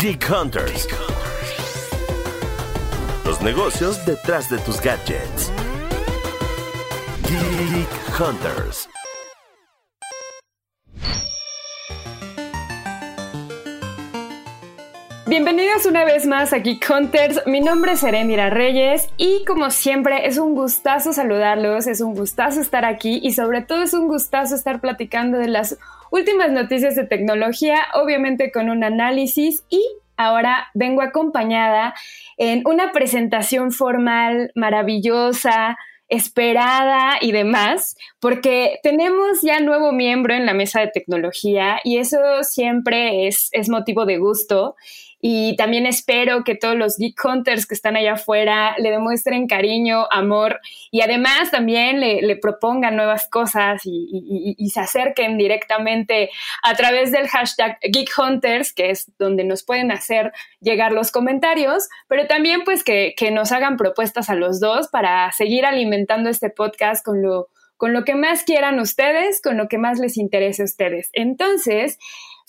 Geek Hunters. Los negocios detrás de tus gadgets. Geek Hunters. Bienvenidos una vez más a Geek Hunters. Mi nombre es Erendira Reyes y como siempre es un gustazo saludarlos, es un gustazo estar aquí y sobre todo es un gustazo estar platicando de las últimas noticias de tecnología, obviamente con un análisis y ahora vengo acompañada en una presentación formal maravillosa, esperada y demás, porque tenemos ya nuevo miembro en la mesa de tecnología y eso siempre es, es motivo de gusto. Y también espero que todos los Geek Hunters que están allá afuera le demuestren cariño, amor y además también le, propongan nuevas cosas y, se acerquen directamente a través del hashtag Geek Hunters, que es donde nos pueden hacer llegar los comentarios, pero también pues que, que nos hagan propuestas a los dos para seguir alimentando este podcast con lo, con lo que más quieran ustedes, con lo que más les interese a ustedes. Entonces,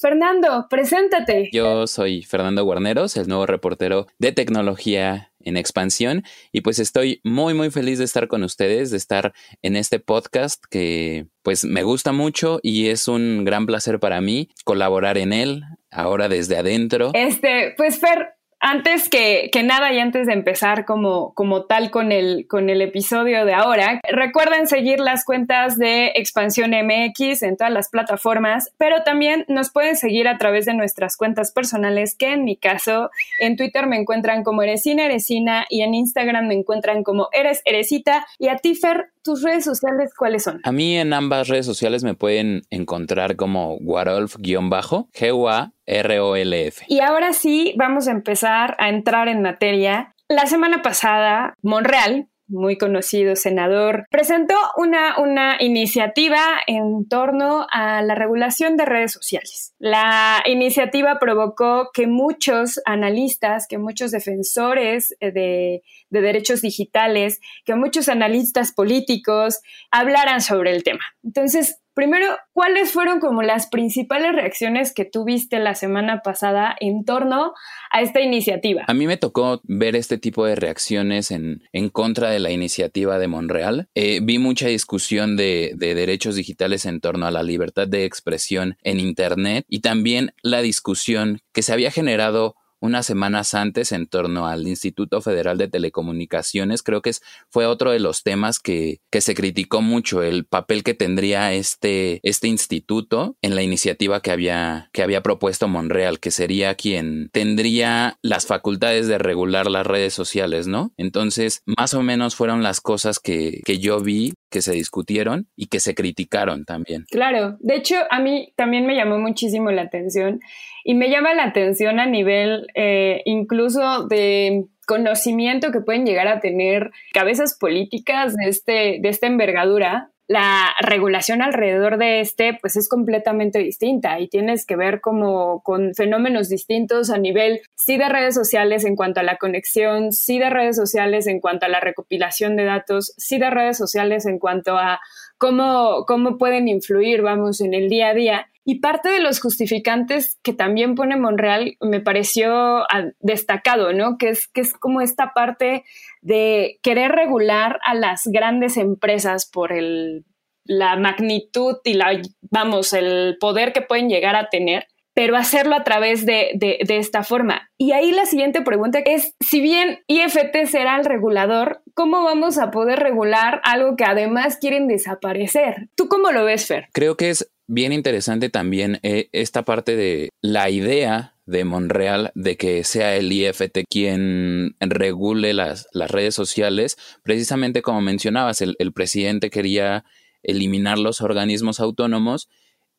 Fernando, preséntate. Yo soy Fernando Guarneros, el nuevo reportero de tecnología en expansión y pues estoy muy muy feliz de estar con ustedes, de estar en este podcast que pues me gusta mucho y es un gran placer para mí colaborar en él ahora desde adentro. Este, pues Fer, antes que, nada y antes de empezar como, como tal con el, con el episodio de ahora, recuerden seguir las cuentas de Expansión MX en todas las plataformas, pero también nos pueden seguir a través de nuestras cuentas personales, que en mi caso, en Twitter me encuentran como Eresina Eresina y en Instagram me encuentran como Eres Eresita. Y a ti, Fer, ¿tus redes sociales cuáles son? A mí en ambas redes sociales me pueden encontrar como Warolf-G-U-A R-O-L-F. Y ahora sí, vamos a empezar a entrar en materia. La semana pasada, Monreal, muy conocido senador, presentó una, una iniciativa en torno a la regulación de redes sociales. La iniciativa provocó que muchos analistas, que muchos defensores de, de derechos digitales, que muchos analistas políticos hablaran sobre el tema. Entonces, Primero, ¿cuáles fueron como las principales reacciones que tuviste la semana pasada en torno a esta iniciativa? A mí me tocó ver este tipo de reacciones en, en contra de la iniciativa de Monreal. Eh, vi mucha discusión de, de derechos digitales en torno a la libertad de expresión en Internet y también la discusión que se había generado unas semanas antes en torno al Instituto Federal de Telecomunicaciones. Creo que es, fue otro de los temas que, que se criticó mucho, el papel que tendría este, este instituto en la iniciativa que había, que había propuesto Monreal, que sería quien tendría las facultades de regular las redes sociales, ¿no? Entonces, más o menos fueron las cosas que, que yo vi que se discutieron y que se criticaron también. Claro, de hecho a mí también me llamó muchísimo la atención y me llama la atención a nivel eh, incluso de conocimiento que pueden llegar a tener cabezas políticas de, este, de esta envergadura la regulación alrededor de este pues es completamente distinta y tienes que ver como con fenómenos distintos a nivel sí de redes sociales en cuanto a la conexión, sí de redes sociales en cuanto a la recopilación de datos, sí de redes sociales en cuanto a cómo, cómo pueden influir, vamos, en el día a día. Y parte de los justificantes que también pone Monreal me pareció ah, destacado, ¿no? Que es, que es como esta parte de querer regular a las grandes empresas por el, la magnitud y la, vamos, el poder que pueden llegar a tener, pero hacerlo a través de, de, de, esta forma. Y ahí la siguiente pregunta es, si bien IFT será el regulador, ¿cómo vamos a poder regular algo que además quieren desaparecer? ¿Tú cómo lo ves, Fer? Creo que es bien interesante también eh, esta parte de la idea de Monreal de que sea el IFT quien regule las, las redes sociales, precisamente como mencionabas, el, presidente quería eliminar los organismos autónomos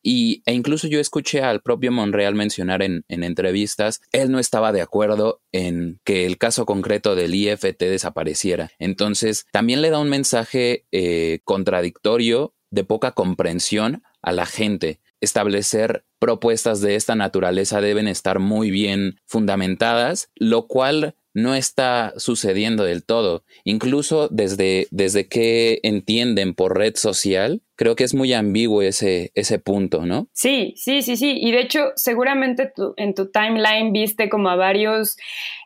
y, e incluso yo escuché al propio Monreal mencionar en, en, entrevistas, él no estaba de acuerdo en que el caso concreto del IFT desapareciera. Entonces, también le da un mensaje eh, contradictorio de poca comprensión a la gente. Establecer propuestas de esta naturaleza deben estar muy bien fundamentadas, lo cual no está sucediendo del todo. Incluso desde, desde que entienden por red social, creo que es muy ambiguo ese, ese punto, ¿no? Sí, sí, sí, sí. Y de hecho, seguramente en tu timeline viste como a varios,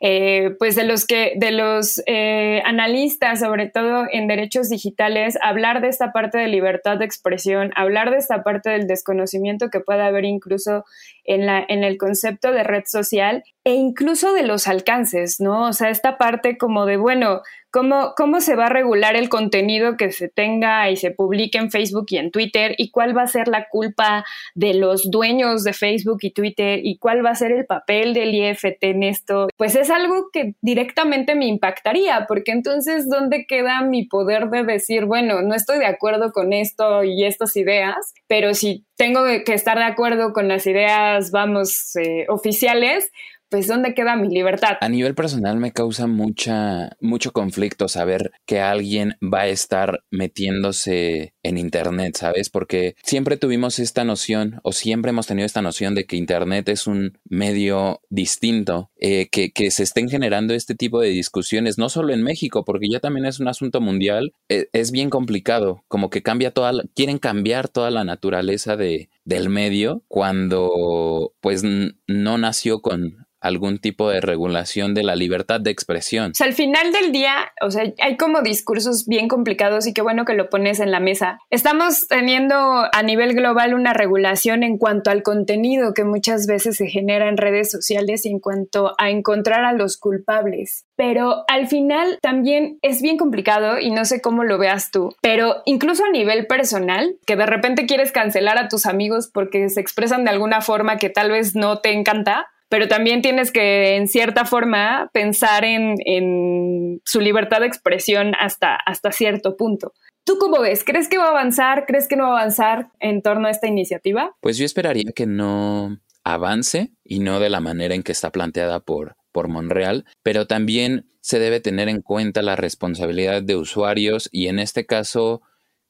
eh, pues de los que, de los eh, analistas, sobre todo en derechos digitales, hablar de esta parte de libertad de expresión, hablar de esta parte del desconocimiento que puede haber incluso en, la, en el concepto de red social e incluso de los alcances, ¿no? O sea, esta parte como de, bueno, ¿cómo, cómo se va a regular el contenido que se tenga y se publique en Facebook y en Twitter y cuál va a ser la culpa de los dueños de Facebook y Twitter y cuál va a ser el papel del IFT en esto? Pues es algo que directamente me impactaría, porque entonces, ¿dónde queda mi poder de decir, bueno, no estoy de acuerdo con esto y estas ideas, pero si tengo que estar de acuerdo con las ideas, vamos, eh, oficiales, pues ¿dónde queda mi libertad? A nivel personal me causa mucha, mucho conflicto saber que alguien va a estar metiéndose en Internet, ¿sabes? Porque siempre tuvimos esta noción o siempre hemos tenido esta noción de que Internet es un medio distinto, eh, que, que, se estén generando este tipo de discusiones, no solo en México, porque ya también es un asunto mundial, eh, es bien complicado, como que cambia toda, quieren cambiar toda la naturaleza de, del medio cuando pues no nació con algún tipo de regulación de la libertad de expresión. O sea, al final del día, o sea, hay como discursos bien complicados y qué bueno que lo pones en la mesa. Estamos teniendo a nivel global una regulación en cuanto al contenido que muchas veces se genera en redes sociales y en cuanto a encontrar a los culpables. Pero al final también es bien complicado y no sé cómo lo veas tú, pero incluso a nivel personal, que de repente quieres cancelar a tus amigos porque se expresan de alguna forma que tal vez no te encanta, pero también tienes que, en cierta forma, pensar en, su libertad de expresión hasta, hasta cierto punto. ¿Tú cómo ves? ¿Crees que va a avanzar? ¿Crees que no va a avanzar en torno a esta iniciativa? Pues yo esperaría que no avance y no de la manera en que está planteada por, por Monreal, pero también se debe tener en cuenta la responsabilidad de usuarios y en este caso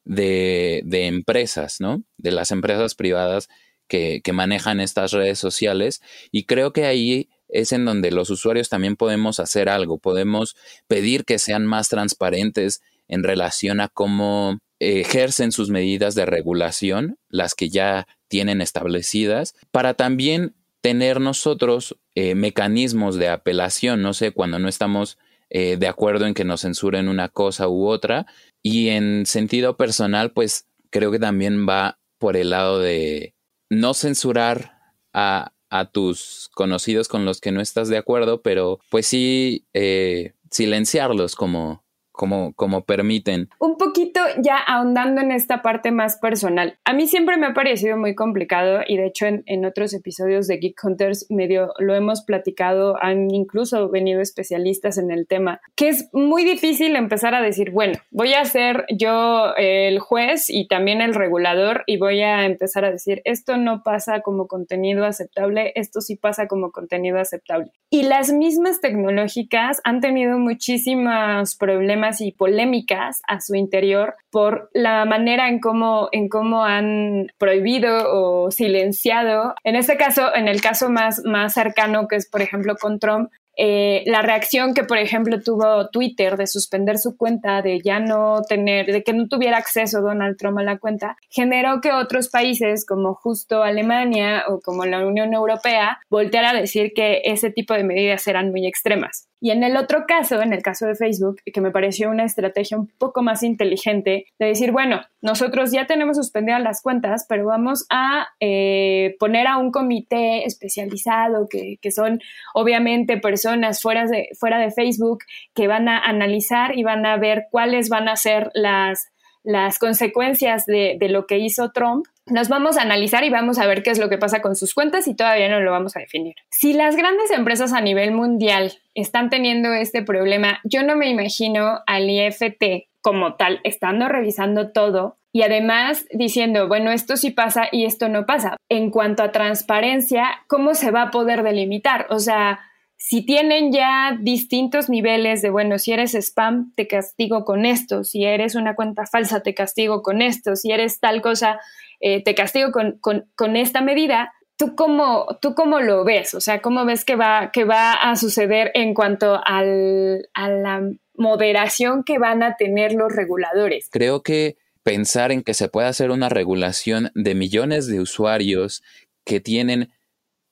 de, de empresas, ¿no? De las empresas privadas que, manejan estas redes sociales y creo que ahí es en donde los usuarios también podemos hacer algo, podemos pedir que sean más transparentes en relación a cómo ejercen sus medidas de regulación, las que ya tienen establecidas, para también tener nosotros eh, mecanismos de apelación, no sé, cuando no estamos eh, de acuerdo en que nos censuren una cosa u otra, y en sentido personal, pues creo que también va por el lado de no censurar a, a, tus conocidos con los que no estás de acuerdo, pero pues sí eh, silenciarlos como, como, como permiten. Un poquito ya ahondando en esta parte más personal. A mí siempre me ha parecido muy complicado y de hecho en, otros episodios de Geek Hunters medio lo hemos platicado, han incluso venido especialistas en el tema, que es muy difícil empezar a decir, bueno, voy a ser yo el juez y también el regulador y voy a empezar a decir, esto no pasa como contenido aceptable, esto sí pasa como contenido aceptable. Y las mismas tecnológicas han tenido muchísimos y polémicas a su interior por la manera en cómo, en cómo han prohibido o silenciado, en este caso, en el caso más, más cercano que es, por ejemplo, con Trump, eh, la reacción que, por ejemplo, tuvo Twitter de suspender su cuenta, de ya no tener, de que no tuviera acceso Donald Trump a la cuenta, generó que otros países como justo Alemania o como la Unión Europea volteara a decir que ese tipo de medidas eran muy extremas. Y en el otro caso, en el caso de Facebook, que me pareció una estrategia un poco más inteligente de decir, bueno, nosotros ya tenemos suspendidas las cuentas, pero vamos a eh, poner a un comité especializado que, que, son obviamente personas fuera de, fuera de Facebook que van a analizar y van a ver cuáles van a ser las, las consecuencias de, de lo que hizo Trump nos vamos a analizar y vamos a ver qué es lo que pasa con sus cuentas y todavía no lo vamos a definir. Si las grandes empresas a nivel mundial están teniendo este problema, yo no me imagino al IFT como tal, estando revisando todo y además diciendo, bueno, esto sí pasa y esto no pasa. En cuanto a transparencia, ¿cómo se va a poder delimitar? O sea, si tienen ya distintos niveles de, bueno, si eres spam, te castigo con esto, si eres una cuenta falsa, te castigo con esto, si eres tal cosa, eh, te castigo con, esta medida, ¿tú cómo, ¿tú cómo lo ves? O sea, ¿cómo ves que va, que va a suceder en cuanto al, a la moderación que van a tener los reguladores? Creo que pensar en que se puede hacer una regulación de millones de usuarios que tienen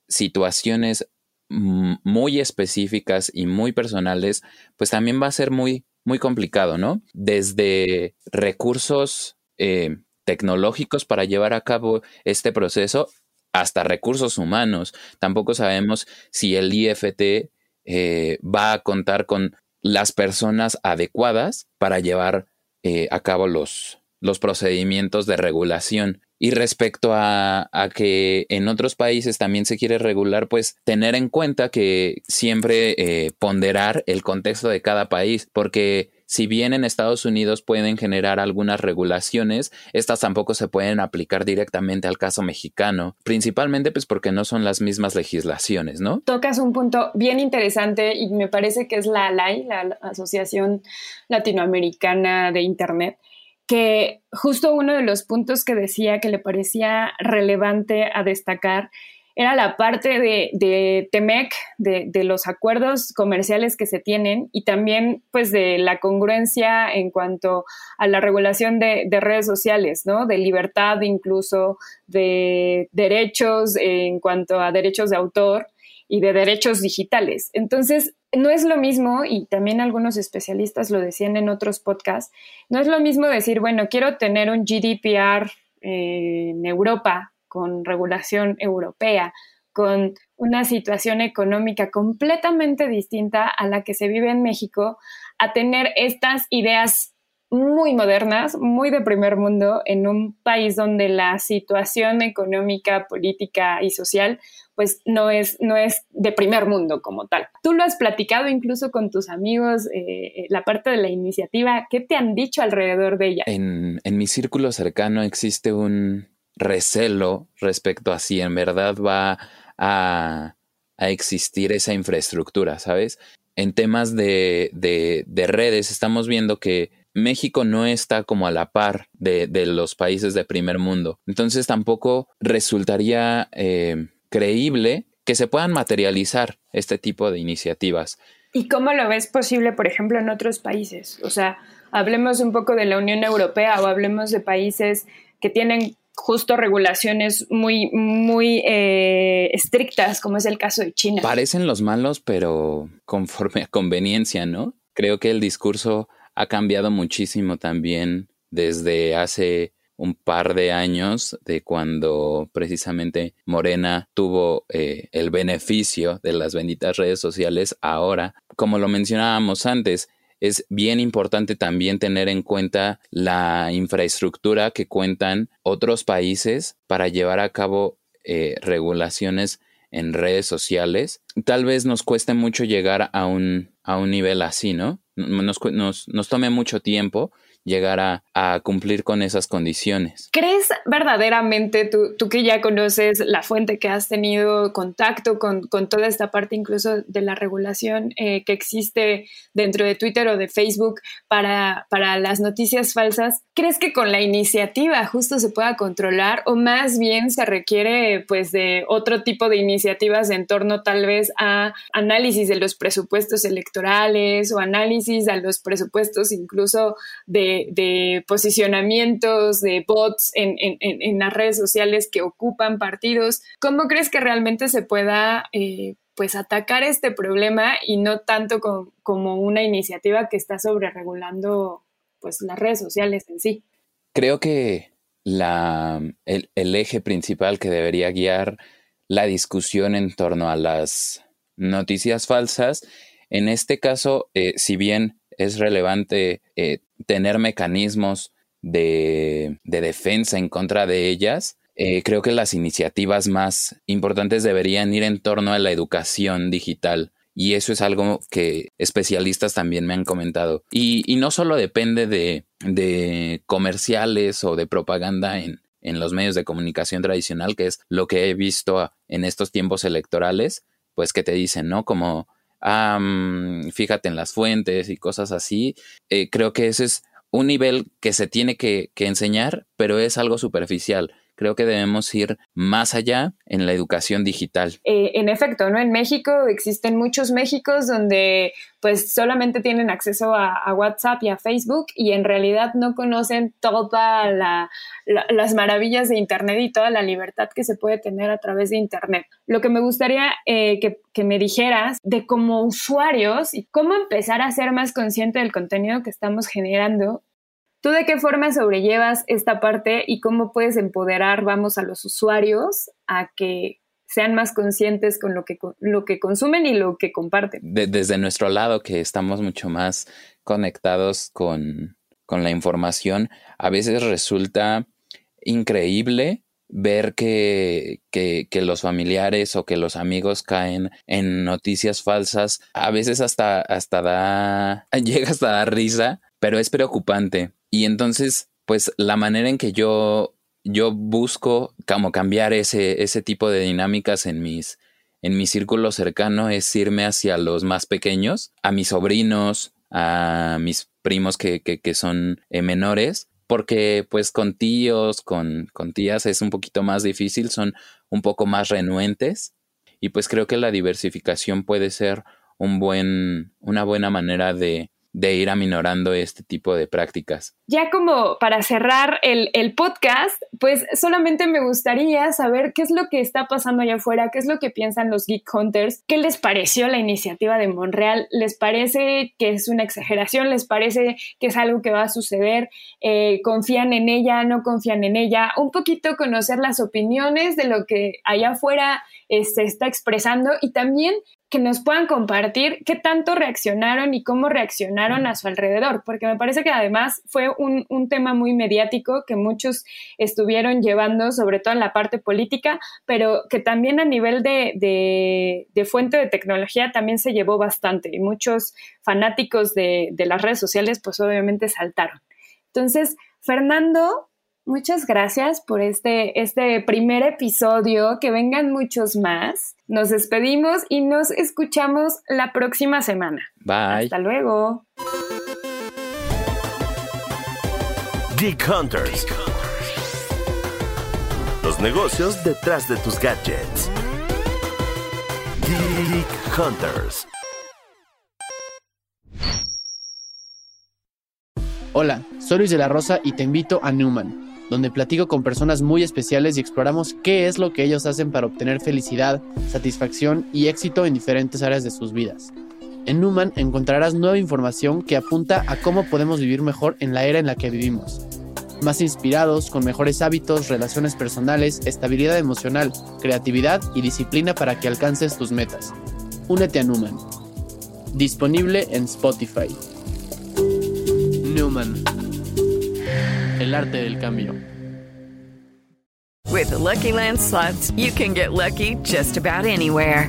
situaciones muy específicas y muy personales, pues también va a ser muy, muy complicado, ¿no? Desde recursos eh, tecnológicos para llevar a cabo este proceso hasta recursos humanos. Tampoco sabemos si el IFT eh, va a contar con las personas adecuadas para llevar eh, a cabo los, los procedimientos de regulación. Y respecto a, que en otros países también se quiere regular, pues tener en cuenta que siempre eh, ponderar el contexto de cada país, porque si bien en Estados Unidos pueden generar algunas regulaciones, estas tampoco se pueden aplicar directamente al caso mexicano, principalmente pues porque no son las mismas legislaciones, ¿no? Tocas un punto bien interesante y me parece que es la ALAI, la Asociación Latinoamericana de Internet, que justo uno de los puntos que decía que le parecía relevante a destacar era la parte de, de TEMEC, de, los acuerdos comerciales que se tienen y también pues de la congruencia en cuanto a la regulación de, de redes sociales, ¿no? De libertad incluso, de derechos en cuanto a derechos de autor y de derechos digitales. Entonces, no es lo mismo, y también algunos especialistas lo decían en otros podcasts, no es lo mismo decir, bueno, quiero tener un GDPR eh, en Europa con regulación europea, con una situación económica completamente distinta a la que se vive en México, a tener estas ideas muy modernas, muy de primer mundo, en un país donde la situación económica, política y social pues no es, no es de primer mundo como tal. Tú lo has platicado incluso con tus amigos, eh, eh, la parte de la iniciativa, ¿qué te han dicho alrededor de ella? En, en mi círculo cercano existe un recelo respecto a si en verdad va a, existir esa infraestructura, ¿sabes? En temas de, de, de redes estamos viendo que México no está como a la par de, de, los países de primer mundo. Entonces tampoco resultaría eh, creíble que se puedan materializar este tipo de iniciativas. ¿Y cómo lo ves posible, por ejemplo, en otros países? O sea, hablemos un poco de la Unión Europea o hablemos de países que tienen justo regulaciones muy, muy eh, estrictas, como es el caso de China. Parecen los malos, pero conforme a conveniencia, ¿no? Creo que el discurso ha cambiado muchísimo también desde hace un par de años de cuando precisamente Morena tuvo eh, el beneficio de las benditas redes sociales. Ahora, como lo mencionábamos antes, es bien importante también tener en cuenta la infraestructura que cuentan otros países para llevar a cabo eh, regulaciones en redes sociales. Tal vez nos cueste mucho llegar a un, a un nivel así, ¿no? Nos, nos, nos tome mucho tiempo, llegar a, cumplir con esas condiciones. ¿Crees verdaderamente, tú, tú, que ya conoces la fuente, que has tenido contacto con, toda esta parte incluso de la regulación eh, que existe dentro de Twitter o de Facebook para, para las noticias falsas, ¿crees que con la iniciativa justo se pueda controlar o más bien se requiere pues de otro tipo de iniciativas en torno tal vez a análisis de los presupuestos electorales o análisis de los presupuestos incluso de de, posicionamientos, de bots en, las redes sociales que ocupan partidos. ¿Cómo crees que realmente se pueda eh, pues atacar este problema y no tanto como una iniciativa que está sobre regulando pues las redes sociales en sí? Creo que la, el, eje principal que debería guiar la discusión en torno a las noticias falsas, en este caso, eh, si bien es relevante eh, tener mecanismos de, defensa en contra de ellas, eh, creo que las iniciativas más importantes deberían ir en torno a la educación digital. Y eso es algo que especialistas también me han comentado. Y, no solo depende de, comerciales o de propaganda en, en los medios de comunicación tradicional, que es lo que he visto en estos tiempos electorales, pues que te dicen, ¿no? Como fíjate en las fuentes y cosas así. Eh, creo que ese es un nivel que se tiene que, enseñar, pero es algo superficial. Creo que debemos ir más allá en la educación digital. Eh, en efecto, ¿no? En México existen muchos Méxicos donde pues solamente tienen acceso a, WhatsApp y a Facebook y en realidad no conocen todas las maravillas de Internet y toda la libertad que se puede tener a través de Internet. Lo que me gustaría eh, que, que me dijeras de como usuarios y cómo empezar a ser más consciente del contenido que estamos generando ¿Tú de qué forma sobrellevas esta parte y cómo puedes empoderar, vamos, a los usuarios a que sean más conscientes con lo que, lo que consumen y lo que comparten? desde nuestro lado, que estamos mucho más conectados con, la información, a veces resulta increíble ver que, que, que, los familiares o que los amigos caen en noticias falsas, a veces hasta, hasta da, llega hasta dar risa, pero es preocupante. Y entonces, pues la manera en que yo, yo busco como cambiar ese, ese tipo de dinámicas en mis, en mi círculo cercano es irme hacia los más pequeños, a mis sobrinos, a mis primos que, que, son eh, menores, porque pues con tíos, con, con tías es un poquito más difícil, son un poco más renuentes y pues creo que la diversificación puede ser un buen, una buena manera de, de ir aminorando este tipo de prácticas. Ya como para cerrar el, podcast, pues solamente me gustaría saber qué es lo que está pasando allá afuera, qué es lo que piensan los Geek Hunters, qué les pareció la iniciativa de Monreal, les parece que es una exageración, les parece que es algo que va a suceder, eh, confían en ella, no confían en ella, un poquito conocer las opiniones de lo que allá afuera se está expresando y también que nos puedan compartir qué tanto reaccionaron y cómo reaccionaron a su alrededor, porque me parece que además fue un, tema muy mediático que muchos estuvieron llevando, sobre todo en la parte política, pero que también a nivel de, fuente de tecnología también se llevó bastante y muchos fanáticos de, de las redes sociales pues obviamente saltaron. Entonces, Fernando, Muchas gracias por este, este primer episodio. Que vengan muchos más. Nos despedimos y nos escuchamos la próxima semana. Bye. Hasta luego. Geek Hunters. Los negocios detrás de tus gadgets. Geek Hunters. Hola, soy Luis de la Rosa y te invito a Newman donde platico con personas muy especiales y exploramos qué es lo que ellos hacen para obtener felicidad, satisfacción y éxito en diferentes áreas de sus vidas. En Numan encontrarás nueva información que apunta a cómo podemos vivir mejor en la era en la que vivimos. Más inspirados, con mejores hábitos, relaciones personales, estabilidad emocional, creatividad y disciplina para que alcances tus metas. Únete a Numan. Disponible en Spotify. Newman el arte del cambio. With Lucky Land slots, you can get lucky just about anywhere.